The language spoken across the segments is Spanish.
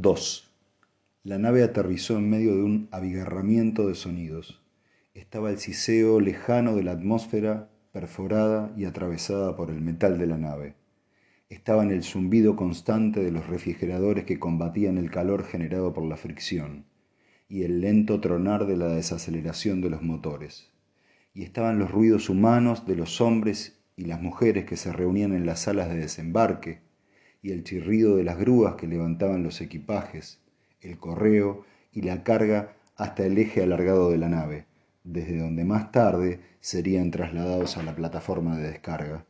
2. La nave aterrizó en medio de un abigarramiento de sonidos. Estaba el siseo lejano de la atmósfera perforada y atravesada por el metal de la nave. Estaba el zumbido constante de los refrigeradores que combatían el calor generado por la fricción y el lento tronar de la desaceleración de los motores. Y estaban los ruidos humanos de los hombres y las mujeres que se reunían en las salas de desembarque, y el chirrido de las grúas que levantaban los equipajes, el correo y la carga hasta el eje alargado de la nave, desde donde más tarde serían trasladados a la plataforma de descarga.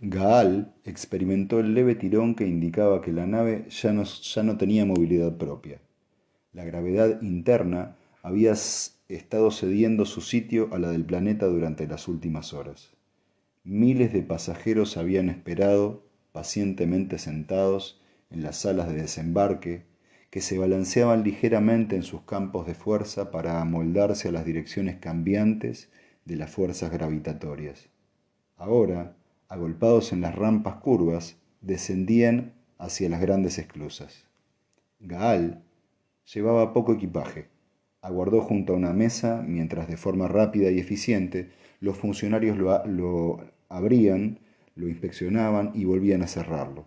Gaal experimentó el leve tirón que indicaba que la nave ya no, ya no tenía movilidad propia. La gravedad interna había estado cediendo su sitio a la del planeta durante las últimas horas. Miles de pasajeros habían esperado, pacientemente sentados, en las salas de desembarque, que se balanceaban ligeramente en sus campos de fuerza para amoldarse a las direcciones cambiantes de las fuerzas gravitatorias. Ahora, agolpados en las rampas curvas, descendían hacia las grandes esclusas. Gaal llevaba poco equipaje. Aguardó junto a una mesa mientras de forma rápida y eficiente los funcionarios lo, abrían, lo inspeccionaban y volvían a cerrarlo.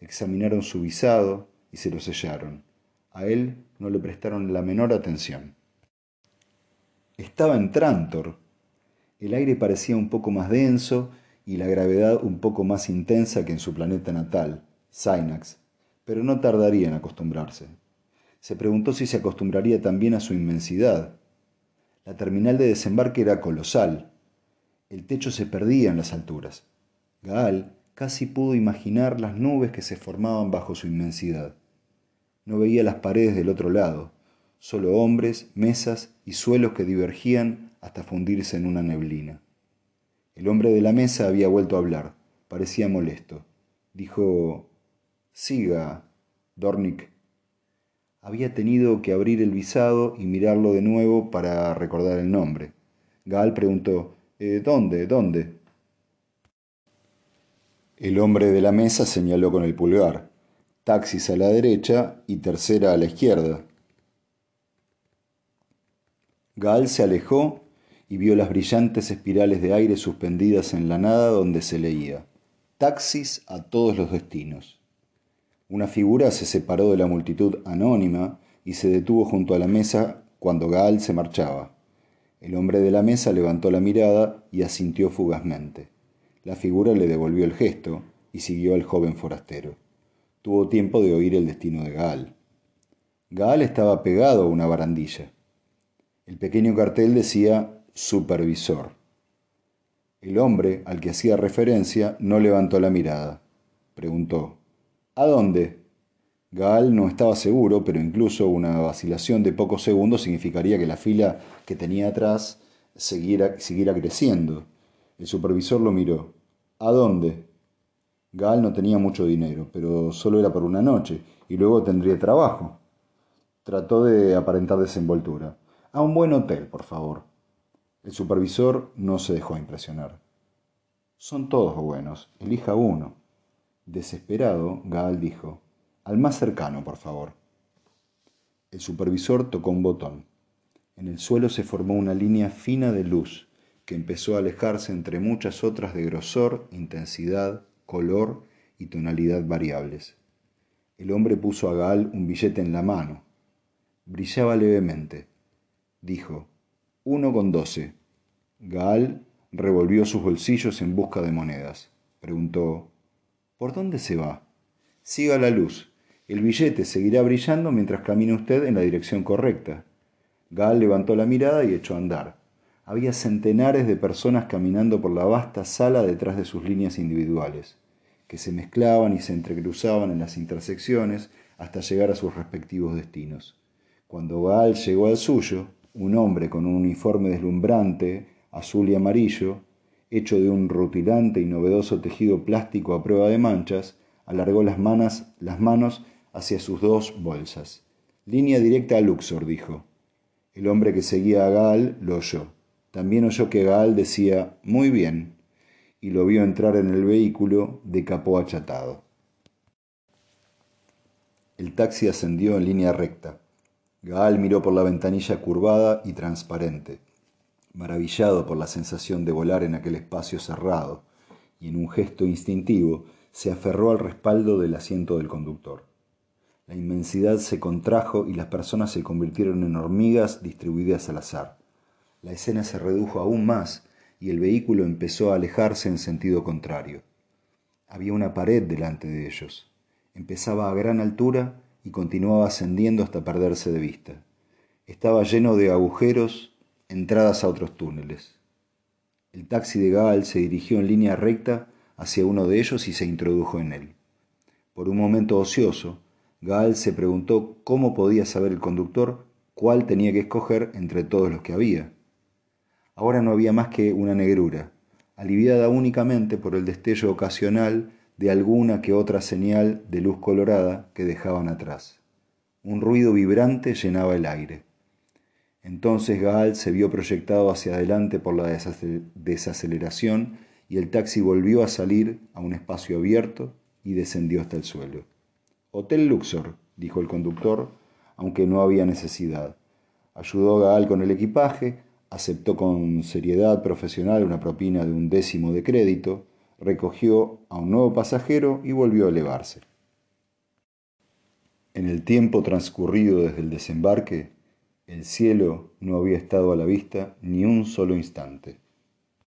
Examinaron su visado y se lo sellaron. A él no le prestaron la menor atención. Estaba en Trantor. El aire parecía un poco más denso y la gravedad un poco más intensa que en su planeta natal, Synax, pero no tardaría en acostumbrarse. Se preguntó si se acostumbraría también a su inmensidad. La terminal de desembarque era colosal. El techo se perdía en las alturas. Gaal casi pudo imaginar las nubes que se formaban bajo su inmensidad. No veía las paredes del otro lado, solo hombres, mesas y suelos que divergían hasta fundirse en una neblina. El hombre de la mesa había vuelto a hablar. Parecía molesto. Dijo, Siga, Dornick. Había tenido que abrir el visado y mirarlo de nuevo para recordar el nombre. Gaal preguntó, eh, ¿Dónde? ¿Dónde? El hombre de la mesa señaló con el pulgar taxis a la derecha y tercera a la izquierda. Gaal se alejó y vio las brillantes espirales de aire suspendidas en la nada donde se leía Taxis a todos los destinos. Una figura se separó de la multitud anónima y se detuvo junto a la mesa cuando Gaal se marchaba. El hombre de la mesa levantó la mirada y asintió fugazmente. La figura le devolvió el gesto y siguió al joven forastero tuvo tiempo de oír el destino de Gaal. Gaal estaba pegado a una barandilla. El pequeño cartel decía supervisor. El hombre al que hacía referencia no levantó la mirada. Preguntó, ¿A dónde? Gaal no estaba seguro, pero incluso una vacilación de pocos segundos significaría que la fila que tenía atrás siguiera, creciendo. El supervisor lo miró. ¿A dónde? Gal no tenía mucho dinero, pero solo era por una noche, y luego tendría trabajo. Trató de aparentar desenvoltura. A un buen hotel, por favor. El supervisor no se dejó impresionar. Son todos buenos, elija uno. Desesperado, Gaal dijo, al más cercano, por favor. El supervisor tocó un botón. En el suelo se formó una línea fina de luz que empezó a alejarse entre muchas otras de grosor, intensidad color y tonalidad variables. El hombre puso a Gaal un billete en la mano. Brillaba levemente. Dijo, uno con doce. Gaal revolvió sus bolsillos en busca de monedas. Preguntó, ¿por dónde se va? Siga la luz. El billete seguirá brillando mientras camine usted en la dirección correcta. Gaal levantó la mirada y echó a andar. Había centenares de personas caminando por la vasta sala detrás de sus líneas individuales que se mezclaban y se entrecruzaban en las intersecciones hasta llegar a sus respectivos destinos. Cuando Gaal llegó al suyo, un hombre con un uniforme deslumbrante, azul y amarillo, hecho de un rutilante y novedoso tejido plástico a prueba de manchas, alargó las manos, las manos hacia sus dos bolsas. Línea directa a Luxor, dijo. El hombre que seguía a Gaal lo oyó. También oyó que Gaal decía, muy bien, y lo vio entrar en el vehículo de capó achatado. El taxi ascendió en línea recta. Gaal miró por la ventanilla curvada y transparente, maravillado por la sensación de volar en aquel espacio cerrado, y en un gesto instintivo se aferró al respaldo del asiento del conductor. La inmensidad se contrajo y las personas se convirtieron en hormigas distribuidas al azar. La escena se redujo aún más y el vehículo empezó a alejarse en sentido contrario. Había una pared delante de ellos. Empezaba a gran altura y continuaba ascendiendo hasta perderse de vista. Estaba lleno de agujeros, entradas a otros túneles. El taxi de Gaal se dirigió en línea recta hacia uno de ellos y se introdujo en él. Por un momento ocioso, Gaal se preguntó cómo podía saber el conductor cuál tenía que escoger entre todos los que había. Ahora no había más que una negrura, aliviada únicamente por el destello ocasional de alguna que otra señal de luz colorada que dejaban atrás. Un ruido vibrante llenaba el aire. Entonces Gaal se vio proyectado hacia adelante por la desaceleración y el taxi volvió a salir a un espacio abierto y descendió hasta el suelo. Hotel Luxor, dijo el conductor, aunque no había necesidad. Ayudó a Gaal con el equipaje, aceptó con seriedad profesional una propina de un décimo de crédito, recogió a un nuevo pasajero y volvió a elevarse. En el tiempo transcurrido desde el desembarque, el cielo no había estado a la vista ni un solo instante.